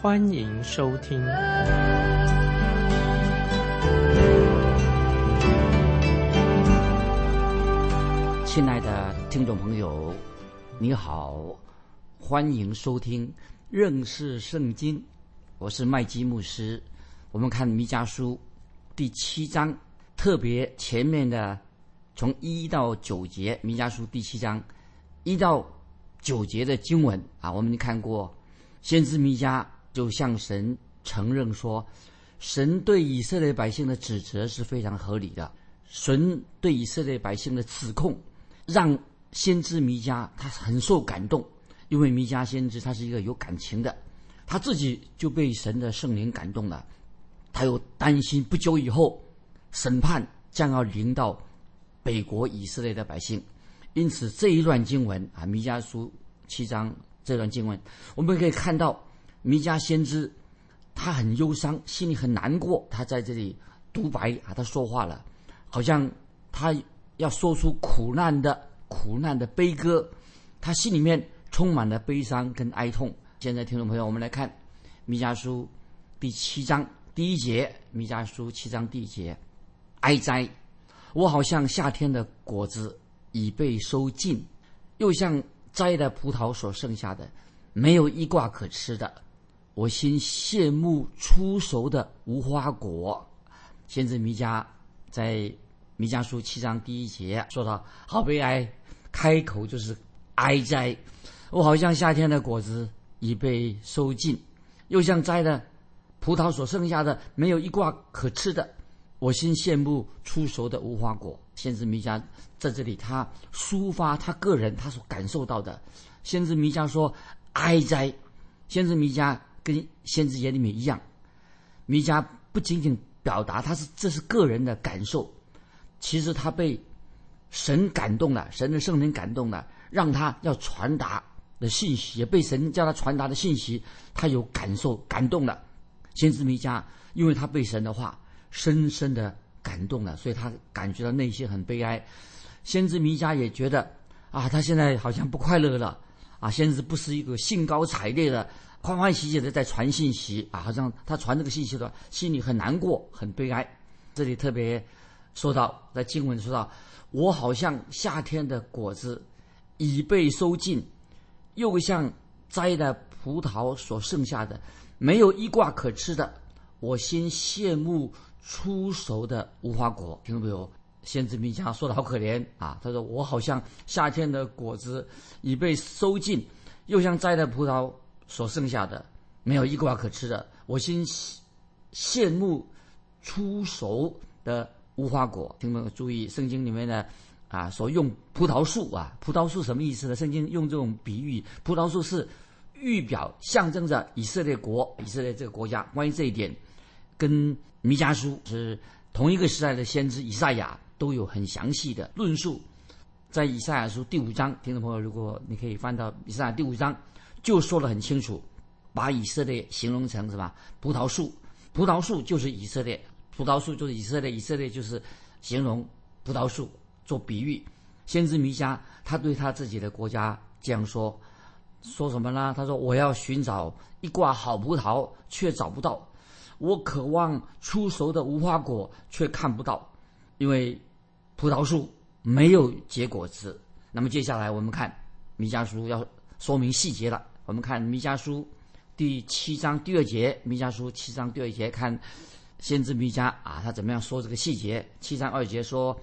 欢迎收听。亲爱的听众朋友，你好，欢迎收听认识圣经。我是麦基牧师。我们看弥迦书第七章，特别前面的。从一到九节，弥迦书第七章一到九节的经文啊，我们看过，先知弥迦就向神承认说，神对以色列百姓的指责是非常合理的。神对以色列百姓的指控，让先知弥迦他很受感动，因为弥迦先知他是一个有感情的，他自己就被神的圣灵感动了，他又担心不久以后审判将要临到。北国以色列的百姓，因此这一段经文啊，弥迦书七章这段经文，我们可以看到弥迦先知他很忧伤，心里很难过。他在这里独白啊，他说话了，好像他要说出苦难的苦难的悲歌，他心里面充满了悲伤跟哀痛。现在，听众朋友，我们来看弥迦书第七章第一节，弥迦书七章第一节，哀哉。我好像夏天的果子已被收尽，又像摘的葡萄所剩下的，没有一挂可吃的。我心羡慕出熟的无花果。先知弥迦在弥迦书七章第一节说到：“好悲哀，开口就是哀哉。我好像夏天的果子已被收尽，又像摘的葡萄所剩下的，没有一挂可吃的。”我心羡慕出熟的无花果。先知弥迦在这里，他抒发他个人他所感受到的。先知弥迦说：“哀哉！”先知弥迦跟先知耶利米一样，弥迦不仅仅表达他是这是个人的感受，其实他被神感动了，神的圣灵感动了，让他要传达的信息，也被神叫他传达的信息，他有感受感动了。先知弥迦，因为他被神的话。深深的感动了，所以他感觉到内心很悲哀。先知弥迦也觉得啊，他现在好像不快乐了啊。先知不是一个兴高采烈的、欢欢喜喜的在传信息啊，好像他传这个信息的话心里很难过、很悲哀。这里特别说到，在经文说到，我好像夏天的果子已被收尽，又像摘的葡萄所剩下的，没有一挂可吃的。我心羡慕。出熟的无花果，听到没有？先知弥迦说的好可怜啊！他说：“我好像夏天的果子已被收尽，又像摘的葡萄所剩下的，没有一瓜可吃的。我心羡慕出熟的无花果。”听众注意，圣经里面呢啊，所用葡萄树啊，葡萄树什么意思呢？圣经用这种比喻，葡萄树是预表象征着以色列国，以色列这个国家。关于这一点。跟弥迦书是同一个时代的先知以赛亚都有很详细的论述，在以赛亚书第五章，听众朋友，如果你可以翻到以赛亚第五章，就说得很清楚，把以色列形容成什么？葡萄树，葡萄树就是以色列，葡萄树就是以色列，以色列就是形容葡萄树做比喻。先知弥迦他对他自己的国家这样说，说什么呢？他说：“我要寻找一挂好葡萄，却找不到。”我渴望出熟的无花果，却看不到，因为葡萄树没有结果子。那么接下来我们看弥迦书要说明细节了。我们看弥迦书第七章第二节，弥迦书七章第二节，看先知弥迦啊，他怎么样说这个细节？七章二节说：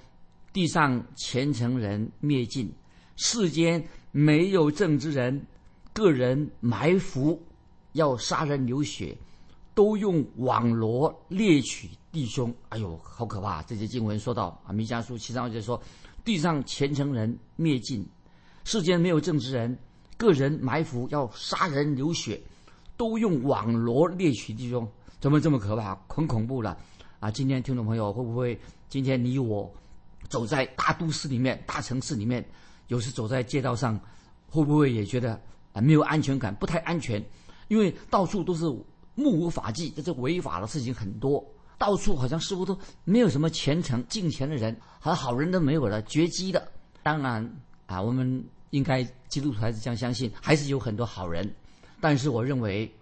地上虔诚人灭尽，世间没有正之人，个人埋伏，要杀人流血。都用网罗猎取弟兄，哎呦，好可怕！这些经文说到啊，弥迦书七章就说，地上虔诚人灭尽，世间没有正直人，个人埋伏要杀人流血，都用网罗猎取弟兄。怎么这么可怕，很恐怖了啊！今天听众朋友会不会？今天你我走在大都市里面、大城市里面，有时走在街道上，会不会也觉得啊没有安全感，不太安全？因为到处都是目无法纪，这是违法的事情很多，到处好像似乎都没有什么虔诚敬虔的人，好像好人都没有了，绝迹的。当然啊，我们应该基督徒还是将相信，还是有很多好人。但是我认为，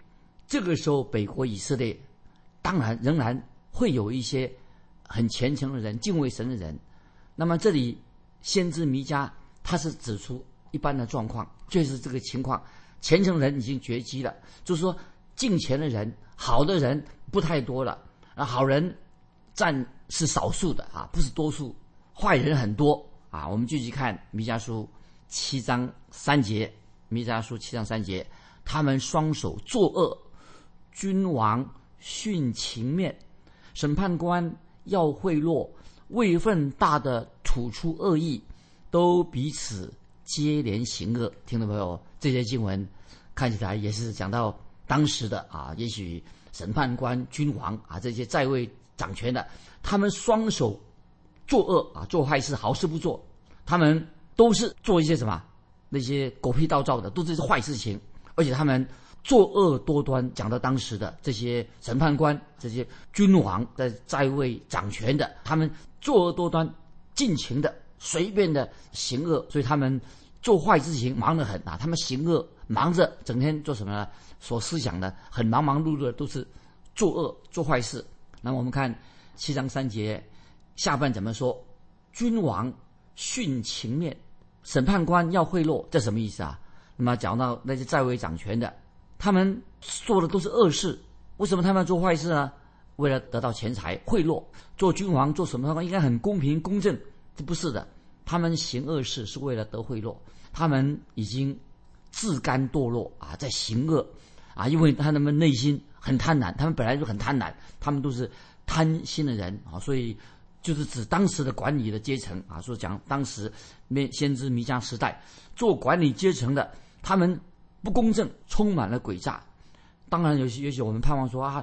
这个时候北国以色列。当然，仍然会有一些很虔诚的人、敬畏神的人。那么，这里先知弥迦他是指出一般的状况，就是这个情况：虔诚人已经绝迹了，就是说敬虔的人、好的人不太多了，啊，好人占是少数的啊，不是多数，坏人很多啊。我们继续看弥迦书七章三节，弥迦书七章三节，他们双手作恶，君王。徇情面，审判官要贿赂，位份大的吐出恶意，都彼此接连行恶。听众朋友，这些经文看起来也是讲到当时的啊，也许审判官、君王啊这些在位掌权的，他们双手作恶啊，做坏事，好事不做，他们都是做一些什么那些狗屁倒灶的，都是坏事情，而且他们。作恶多端，讲到当时的这些审判官、这些君王在在位掌权的，他们作恶多端，尽情的、随便的行恶，所以他们做坏事情忙得很啊。他们行恶忙着，整天做什么呢？所思想的很忙忙碌碌的，都是作恶做坏事。那我们看七章三节下半怎么说？君王徇情面，审判官要贿赂，这什么意思啊？那么讲到那些在位掌权的。他们做的都是恶事，为什么他们要做坏事呢？为了得到钱财、贿赂。做君王做什么的话，应该很公平公正，这不是的。他们行恶事是为了得贿赂，他们已经自甘堕落啊，在行恶啊，因为他们内心很贪婪，他们本来就很贪婪，他们都是贪心的人啊，所以就是指当时的管理的阶层啊，说讲当时面先知弥迦时代做管理阶层的他们。不公正，充满了诡诈。当然，有些也许我们盼望说啊，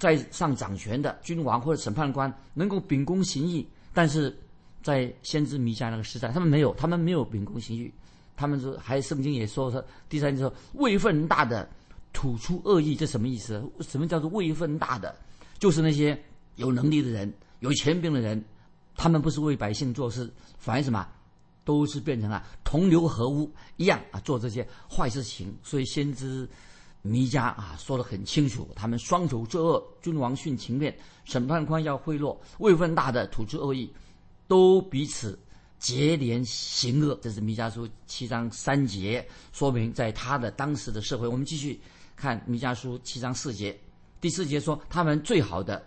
在上掌权的君王或者审判官能够秉公行义。但是在先知弥迦那个时代，他们没有，他们没有秉公行义。他们说，还圣经也说说，第三就说位分大的吐出恶意，这什么意思？什么叫做位分大的？就是那些有能力的人、有权柄的人，他们不是为百姓做事，反而什么？都是变成了同流合污一样啊，做这些坏事情。所以先知弥迦啊说得很清楚，他们双手作恶，君王徇情面，审判官要贿赂，位分大的吐出恶意，都彼此结连行恶。这是弥迦书七章三节，说明在他的当时的社会。我们继续看弥迦书七章四节，第四节说，他们最好的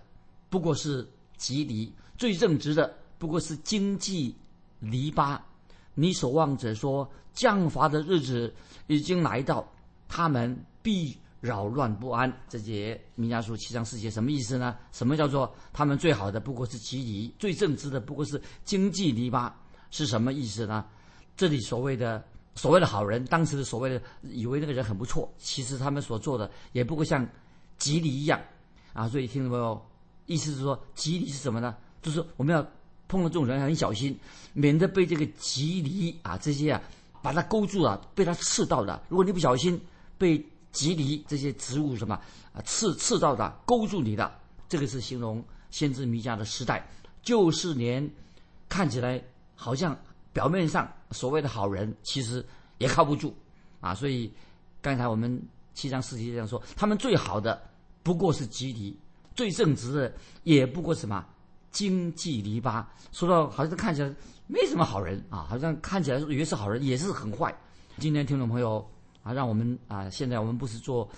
不过是吉离，最正直的不过是经济篱笆。你守望者说，降罚的日子已经来到，他们必扰乱不安。这节名家书七章四节什么意思呢？什么叫做他们最好的不过是吉离，最正直的不过是经济篱笆，是什么意思呢？这里所谓的所谓的好人，当时的所谓的以为那个人很不错，其实他们所做的也不过像吉离一样啊。所以听众朋友，意思是说吉离是什么呢？就是我们要。碰到这种人很小心，免得被这个吉离啊这些啊把它勾住了，被它刺到的。如果你不小心被吉离这些植物什么啊刺刺到的，勾住你的，这个是形容先知弥迦的时代，就是连看起来好像表面上所谓的好人，其实也靠不住啊。所以刚才我们七章四节这样说，他们最好的不过是吉离，最正直的也不过什么。经济篱笆，说到好像看起来没什么好人啊，好像看起来以为是好人，也是很坏。今天听众朋友啊，让我们啊，现在我们不是做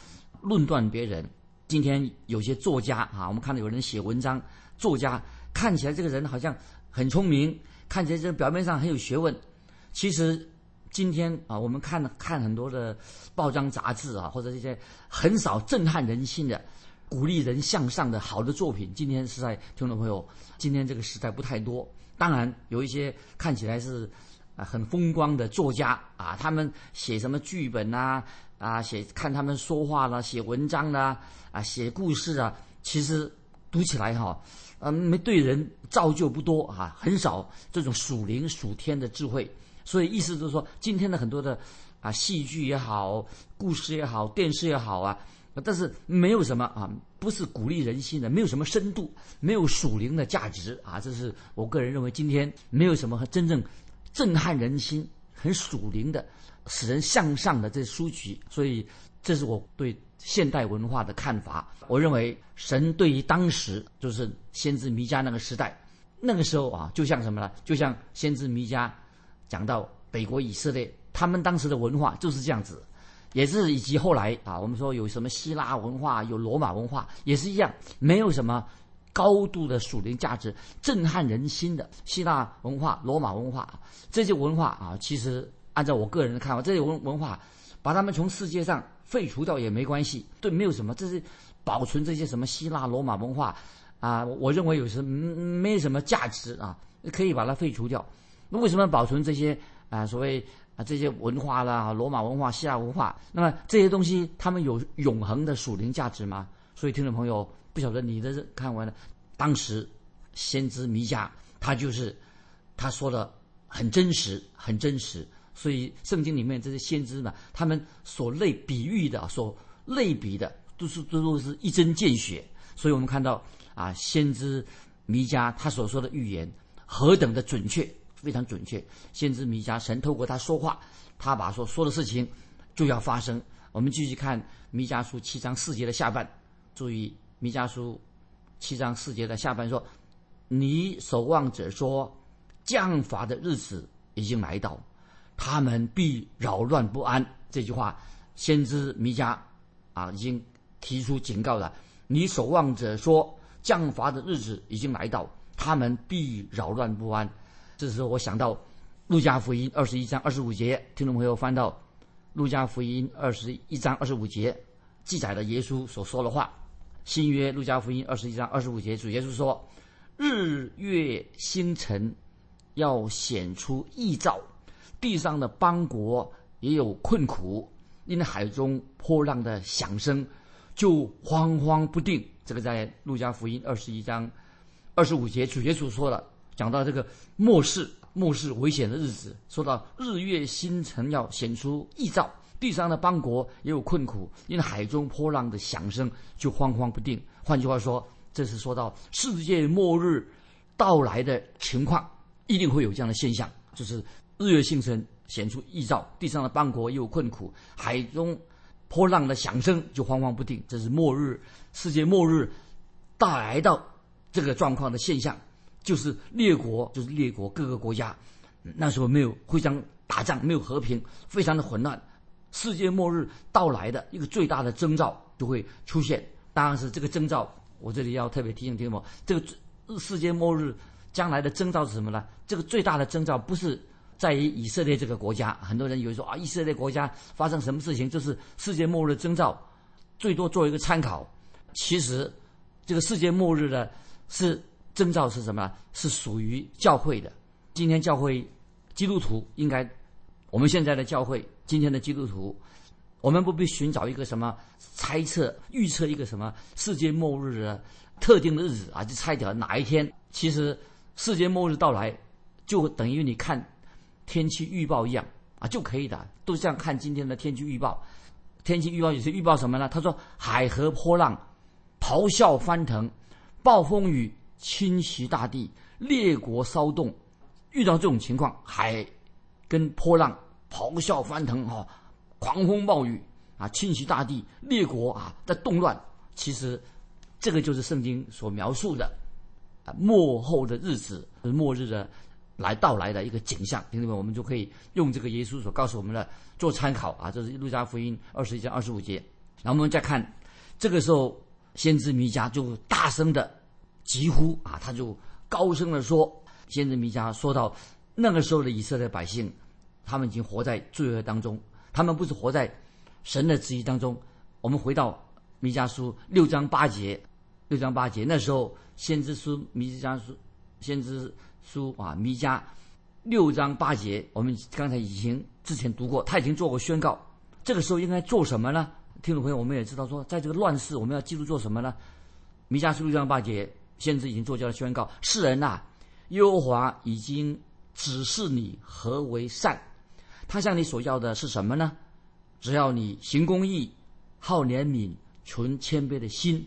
论断别人。今天有些作家啊，我们看到有人写文章，作家看起来这个人好像很聪明，看起来这表面上很有学问。其实今天啊，我们看看很多的报章杂志啊，或者这些很少震撼人心的。鼓励人向上的好的作品，今天实在听众朋友，今天这个时代不太多。当然有一些看起来是啊很风光的作家啊，他们写什么剧本呐啊，写看他们说话啦，写文章啦啊，写故事啊，其实读起来哈，嗯，没对人造就不多啊，很少这种属灵属天的智慧。所以意思就是说，今天的很多的啊戏剧也好，故事也好，电视也好啊，但是没有什么啊，不是鼓励人心的，没有什么深度，没有属灵的价值啊。这是我个人认为，今天没有什么真正震撼人心、很属灵的、使人向上的这书籍。所以，这是我对现代文化的看法。我认为，神对于当时就是先知弥迦那个时代，那个时候啊，就像什么呢？就像先知弥迦。讲到北国以色列，他们当时的文化就是这样子，也是以及后来啊，我们说有什么希腊文化，有罗马文化，也是一样，没有什么高度的属灵价值、震撼人心的希腊文化、罗马文化这些文化啊，其实按照我个人的看法，这些文文化把他们从世界上废除掉也没关系，对，没有什么，这是保存这些什么希腊罗马文化啊，我认为有时没什么价值啊，可以把它废除掉。那为什么保存这些啊？所谓啊这些文化啦，罗马文化、希腊文化，那么这些东西他们有永恒的属灵价值吗？所以听众朋友不晓得你的看完了，当时先知弥迦他就是他说的很真实，很真实。所以圣经里面这些先知呢，他们所类比喻的、所类比的，都是都都是一针见血。所以我们看到啊，先知弥迦他所说的预言何等的准确。非常准确，先知弥迦神透过他说话，他把所说的事情就要发生。我们继续看弥迦书七章四节的下半，注意弥迦书七章四节的下半说：“你守望者说，降罚的日子已经来到，他们必扰乱不安。”这句话，先知弥迦啊已经提出警告了。你守望者说，降罚的日子已经来到，他们必扰乱不安。这时候我想到《路加福音》二十一章二十五节，听众朋友翻到《路加福音》二十一章二十五节，记载了耶稣所说的话。新约《路加福音》二十一章二十五节，主耶稣说：“日月星辰要显出异兆，地上的邦国也有困苦，因海中波浪的响声就惶惶不定。”这个在《路加福音》二十一章二十五节，主耶稣说了。讲到这个末世，末世危险的日子，说到日月星辰要显出异兆，地上的邦国也有困苦，因为海中波浪的响声就慌慌不定。换句话说，这是说到世界末日到来的情况，一定会有这样的现象，就是日月星辰显出异兆，地上的邦国也有困苦，海中波浪的响声就慌慌不定。这是末日，世界末日到来到这个状况的现象。就是列国，就是列国各个国家，那时候没有互相打仗，没有和平，非常的混乱。世界末日到来的一个最大的征兆就会出现。当然是这个征兆，我这里要特别提醒听众：这个世界末日将来的征兆是什么呢？这个最大的征兆不是在于以色列这个国家。很多人以为说啊，以色列国家发生什么事情就是世界末日征兆，最多做一个参考。其实，这个世界末日呢是。征兆是什么？是属于教会的。今天教会基督徒应该，我们现在的教会，今天的基督徒，我们不必寻找一个什么猜测、预测一个什么世界末日的特定的日子啊，就猜掉哪一天。其实世界末日到来，就等于你看天气预报一样啊，就可以的。都像看今天的天气预报。天气预报有些预报什么呢？他说海河波浪咆哮翻腾，暴风雨。侵袭大地，列国骚动，遇到这种情况，海跟波浪咆哮翻腾，哈，狂风暴雨啊，侵袭大地，列国啊在动乱。其实，这个就是圣经所描述的啊末后的日子，末日的来到来的一个景象。兄弟们，我们就可以用这个耶稣所告诉我们的做参考啊。这是路加福音二十一章二十五节。然后我们再看，这个时候先知弥迦就大声的。几乎啊，他就高声的说：“先知弥迦说到，那个时候的以色列百姓，他们已经活在罪恶当中，他们不是活在神的旨意当中。我们回到弥迦书六章八节，六章八节，那时候先知书弥迦书，先知书啊，弥迦六章八节，我们刚才已经之前读过，他已经做过宣告。这个时候应该做什么呢？听众朋友，我们也知道说，在这个乱世，我们要记住做什么呢？弥迦书六章八节，先知已经做下了宣告：世人呐、耶和华已经指示你何为善，他向你所要的是什么呢？只要你行公义，好怜悯，存谦卑的心，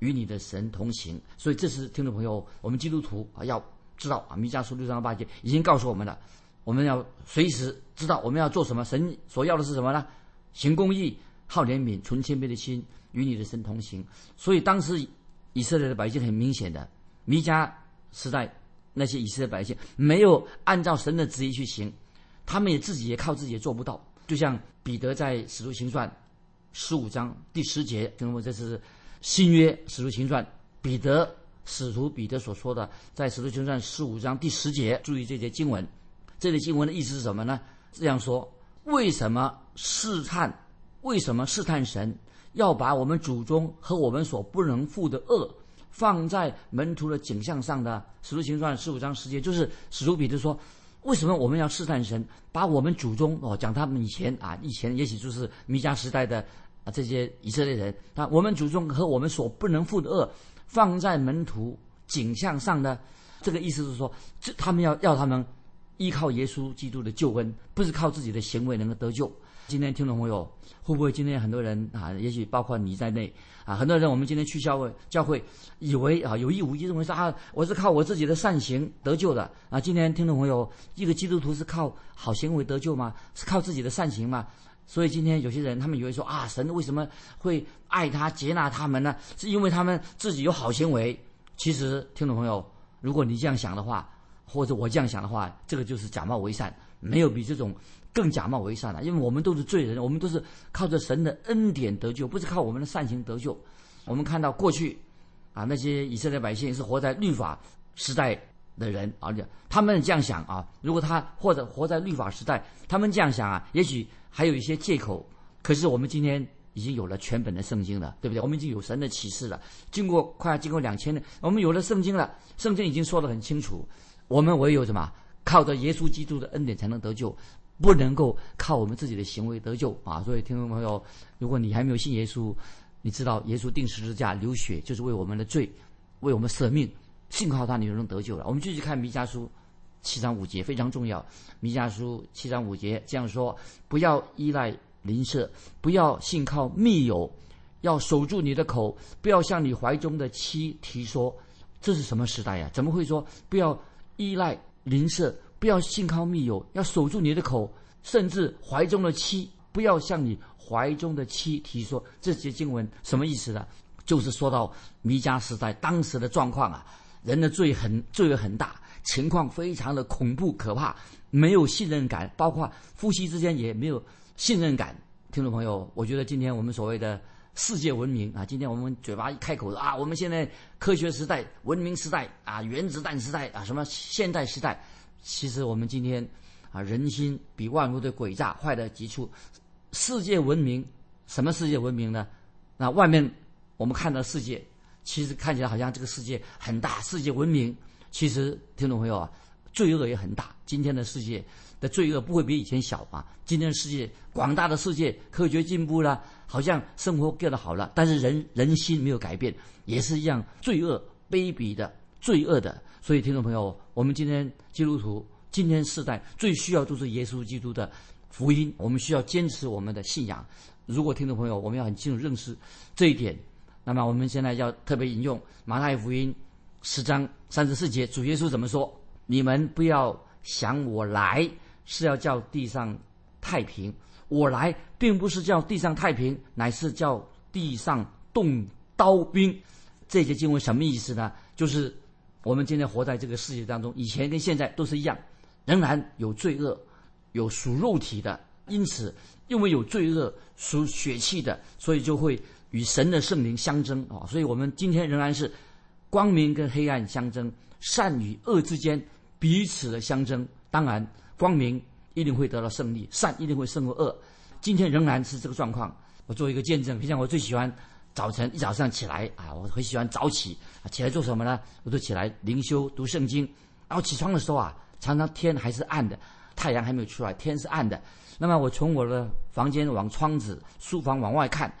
与你的神同行。所以，这是听众朋友，我们基督徒啊要知道啊，弥迦书六章八节已经告诉我们了，我们要随时知道我们要做什么。神所要的是什么呢？行公义，好怜悯，存谦卑的心，与你的神同行。所以，当时以色列的百姓很明显的，弥迦时代那些以色列百姓没有按照神的旨意去行，他们也自己也靠自己也做不到。就像彼得在使徒行传十五章第十节，听我，这是新约使徒行传彼得使徒彼得所说的，在使徒行传十五章第十节，注意这节经文，这节经文的意思是什么呢？这样说：为什么试探？为什么试探神要把我们祖宗和我们所不能负的恶放在门徒的景象上的？使徒行传十五章十节，就是使徒彼得说。为什么我们要试探神，把我们祖宗哦讲他们以前啊，以前也许就是弥迦时代的啊这些以色列人啊，我们祖宗和我们所不能负的恶放在门徒景象上呢？这个意思是说，这他们要要他们依靠耶稣基督的救恩，不是靠自己的行为能够得救。今天听众朋友会不会今天很多人啊，也许包括你在内啊，很多人我们今天去教会，教会以为啊有意无意认为说啊，我是靠我自己的善行得救的啊。今天听众朋友，一个基督徒是靠好行为得救吗？是靠自己的善行吗？所以今天有些人他们以为说啊，神为什么会爱他接纳他们呢？是因为他们自己有好行为。其实听众朋友，如果你这样想的话，或者我这样想的话，这个就是假冒为善，没有比这种。更假冒为善了，因为我们都是罪人，我们都是靠着神的恩典得救，不是靠我们的善行得救。我们看到过去，啊，那些以色列百姓是活在律法时代的人，而且他们这样想啊，如果他或者活在律法时代，他们这样想啊，也许还有一些借口。可是我们今天已经有了全本的圣经了，对不对？我们已经有神的启示了，经过快要经过两千年，我们有了圣经了，圣经已经说得很清楚，我们唯有什么？靠着耶稣基督的恩典才能得救。不能够靠我们自己的行为得救啊！所以听众朋友，如果你还没有信耶稣，你知道耶稣定十字架流血就是为我们的罪，为我们舍命，信靠他你就能得救了。我们继续看弥迦书七章五节，非常重要。弥迦书七章五节这样说：不要依赖邻舍，不要信靠密友，要守住你的口，不要向你怀中的妻提说。这是什么时代呀？怎么会说不要依赖邻舍？不要信靠密友，要守住你的口，甚至怀中的妻，不要向你怀中的妻提说这些经文什么意思呢？就是说到弥迦时代当时的状况啊，人的罪很罪恶很大，情况非常的恐怖可怕，没有信任感，包括夫妻之间也没有信任感。听众朋友，我觉得今天我们所谓的世界文明啊，今天我们嘴巴一开口啊，我们现在科学时代、文明时代啊、原子弹时代啊，什么现代时代。其实我们今天啊，人心比万物的诡诈，坏的极处。世界文明，什么世界文明呢？那外面我们看到世界，其实看起来好像这个世界很大，世界文明。其实听众朋友啊，罪恶也很大。今天的世界的罪恶不会比以前小啊。今天的世界，广大的世界，科学进步了，好像生活变得好了，但是人人心没有改变，也是一样罪恶、卑鄙的、罪恶的。所以，听众朋友，我们今天基督徒，今天世代最需要就是耶稣基督的福音。我们需要坚持我们的信仰。如果听众朋友，我们要很清楚认识这一点，那么我们现在要特别引用马太福音十章三十四节，主耶稣怎么说？你们不要想我来是要叫地上太平，我来并不是叫地上太平，乃是叫地上动刀兵。这节经文什么意思呢？就是。我们今天活在这个世界当中，以前跟现在都是一样，仍然有罪恶，有属肉体的，因此因为有罪恶属血气的，所以就会与神的圣灵相争啊！所以我们今天仍然是光明跟黑暗相争，善与恶之间彼此的相争。当然，光明一定会得到胜利，善一定会胜过恶。今天仍然是这个状况。我做一个见证，就像我最喜欢。早晨一早上起来啊，我很喜欢早起啊，起来做什么呢？我就起来灵修读圣经。然后起床的时候啊，常常天还是暗的，太阳还没有出来，天是暗的。那么我从我的房间往窗子、书房往外看，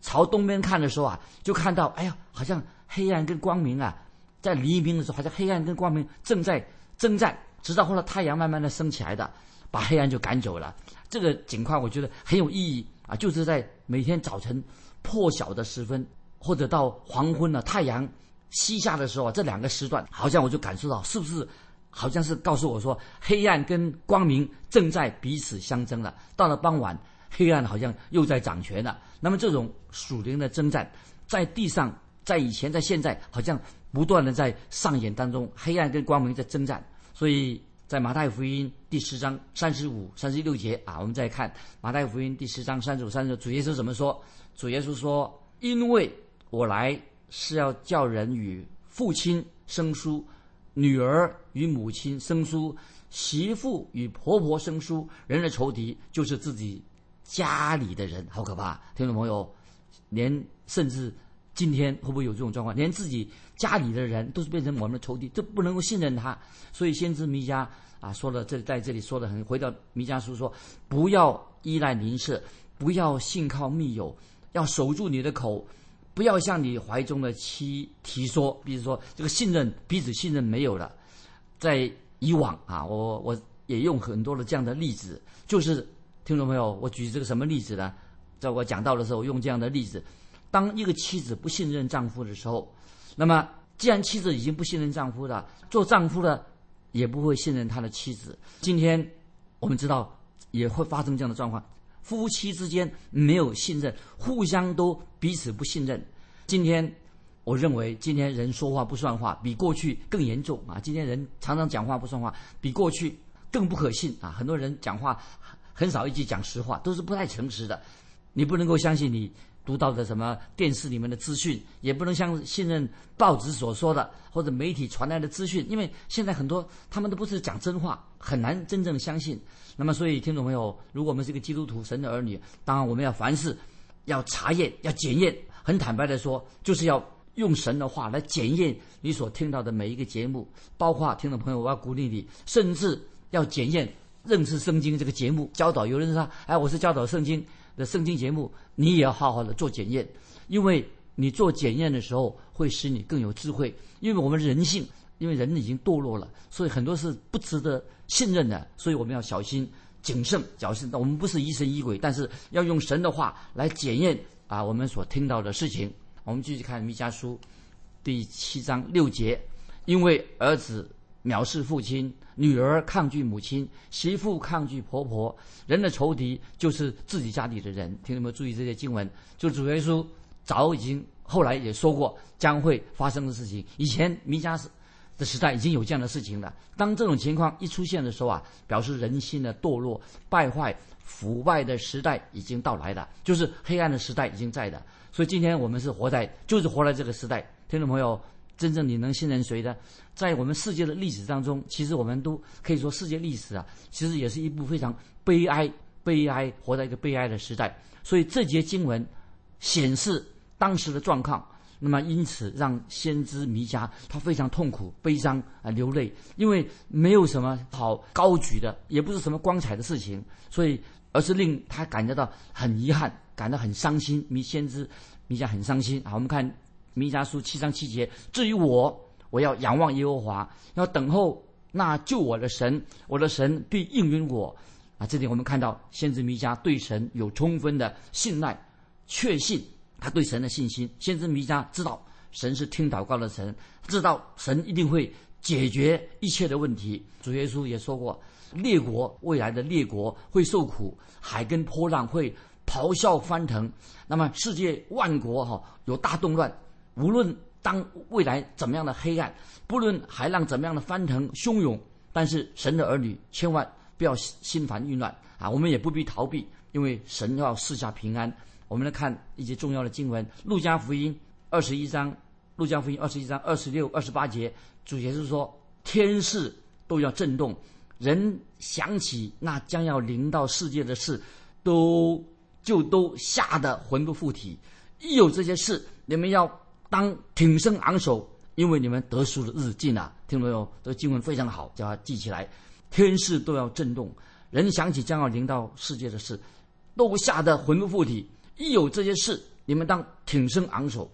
朝东边看的时候啊，就看到哎呀，好像黑暗跟光明啊，在黎明的时候，好像黑暗跟光明正在征战，直到后来太阳慢慢的升起来的，把黑暗就赶走了。这个景况我觉得很有意义啊，就是在每天早晨破晓的时分，或者到黄昏了，太阳西下的时候，这两个时段，好像我就感受到，是不是？好像是告诉我说，黑暗跟光明正在彼此相争了。到了傍晚，黑暗好像又在掌权了。那么这种属灵的征战，在地上，在以前，在现在，好像不断的在上演当中。黑暗跟光明在征战。所以在马太福音第十章三十五、三十六节啊，我们再看马太福音第十章三十五、三十六，主耶稣怎么说？主耶稣说：“因为我来是要叫人与父亲生疏。”女儿与母亲生疏，媳妇与婆婆生疏，人的仇敌就是自己家里的人，好可怕！听众朋友，连甚至今天会不会有这种状况？连自己家里的人都是变成我们的仇敌，这不能够信任他。所以先知弥迦啊说了，这在这里说的很，回到弥迦书说，不要依赖邻舍，不要信靠密友，要守住你的口。不要向你怀中的妻提说，比如说这个信任彼此信任没有了，在以往啊，我我也用很多的这样的例子，就是听众朋友，我举这个什么例子呢？在我讲到的时候用这样的例子，当一个妻子不信任丈夫的时候，那么既然妻子已经不信任丈夫了，做丈夫的也不会信任他的妻子。今天我们知道也会发生这样的状况。夫妻之间没有信任，互相都彼此不信任。今天，我认为今天人说话不算话，比过去更严重啊！今天人常常讲话不算话，比过去更不可信啊！很多人讲话很少一句讲实话，都是不太诚实的。你不能够相信你读到的什么电视里面的资讯，也不能相信任报纸所说的或者媒体传来的资讯，因为现在很多他们都不是讲真话，很难真正相信。那么，所以听众朋友，如果我们是一个基督徒、神的儿女，当然我们要凡事要查验、要检验。很坦白的说，就是要用神的话来检验你所听到的每一个节目，包括听众朋友，我要鼓励你，甚至要检验认识圣经这个节目教导。有人说：“哎，我是教导圣经的圣经节目，你也要好好的做检验，因为你做检验的时候会使你更有智慧。因为我们人性。”因为人已经堕落了，所以很多是不值得信任的，所以我们要小心谨慎。小心，我们不是疑神疑鬼，但是要用神的话来检验啊我们所听到的事情。我们继续看《弥迦书》第七章六节：因为儿子藐视父亲，女儿抗拒母亲，媳妇抗拒婆婆，人的仇敌就是自己家里的人。听众们注意这些经文，就主耶稣早已经后来也说过将会发生的事情。以前弥迦是。的时代已经有这样的事情了。当这种情况一出现的时候啊，表示人心的堕落、败坏、腐败的时代已经到来了，就是黑暗的时代已经在的。所以今天我们是活在，就是活在这个时代。听众朋友，真正你能信任谁的？在我们世界的历史当中，其实我们都可以说，世界历史啊，其实也是一部非常悲哀、悲哀，活在一个悲哀的时代。所以这节经文显示当时的状况。那么，因此让先知弥迦他非常痛苦、悲伤啊，流泪，因为没有什么好高举的，也不是什么光彩的事情，所以而是令他感觉到很遗憾，感到很伤心。弥先知弥迦很伤心啊。我们看弥迦书七章七节：至于我，我要仰望耶和华，要等候那救我的神，我的神必应允我啊。这里我们看到先知弥迦对神有充分的信赖、确信。他对神的信心，先知弥迦知道神是听祷告的神，知道神一定会解决一切的问题。主耶稣也说过，列国未来的列国会受苦，海跟波浪会咆哮翻腾。那么世界万国哈有大动乱，无论当未来怎么样的黑暗，不论海浪怎么样的翻腾汹涌，但是神的儿女千万不要心烦意乱啊！我们也不必逃避，因为神要赐下平安。我们来看一些重要的经文，《路加福音》二十一章，《路加福音》二十一章二十六、二十八节，主耶稣说：“天势都要震动，人想起那将要临到世界的事，都就都吓得魂不附体。一有这些事，你们要当挺身昂首，因为你们得赎的日子近了。听到没有？这个经文非常好，叫他记起来。天势都要震动，人想起将要临到世界的事，都吓得魂不附体。”一有这些事，你们当挺身昂首，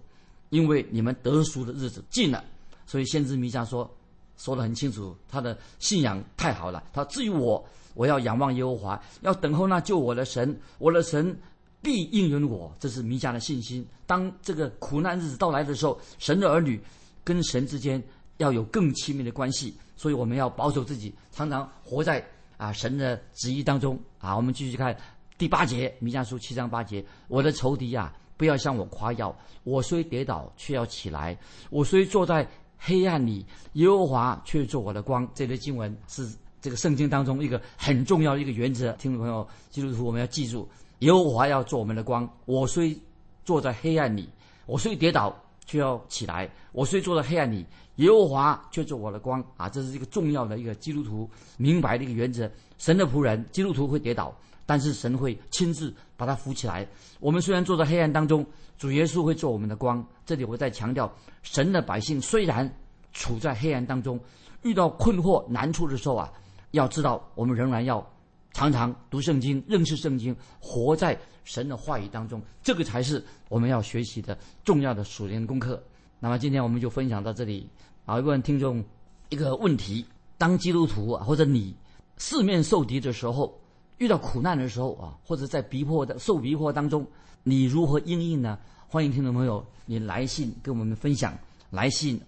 因为你们得赎的日子近了。所以先知弥迦说说得很清楚，他的信仰太好了。他至于我，我要仰望耶和华，要等候那救我的神，我的神必应允我。这是弥迦的信心。当这个苦难日子到来的时候，神的儿女跟神之间要有更亲密的关系。所以我们要保守自己，常常活在啊神的旨意当中啊。我们继续看第八节，弥迦书七章八节：我的仇敌呀，不要向我夸耀。我虽跌倒，却要起来；我虽坐在黑暗里，耶和华却做我的光。这类经文是这个圣经当中一个很重要的一个原则。听众朋友，基督徒我们要记住，耶和华要做我们的光。我虽坐在黑暗里，我虽跌倒，却要起来；我虽坐在黑暗里，耶和华却做我的光。啊，这是一个重要的一个基督徒明白的一个原则。神的仆人，基督徒会跌倒，但是神会亲自把他扶起来。我们虽然坐在黑暗当中，主耶稣会做我们的光。这里我再强调，神的百姓虽然处在黑暗当中，遇到困惑难处的时候啊，要知道我们仍然要常常读圣经、认识圣经，活在神的话语当中，这个才是我们要学习的重要的属灵功课。那么今天我们就分享到这里。啊，问听众一个问题：当基督徒啊，或者你四面受敌的时候，遇到苦难的时候啊，或者在逼迫的受逼迫当中，你如何应应呢？欢迎听众朋友，你来信跟我们分享。来信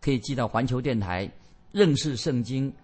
可以寄到环球电台认识圣经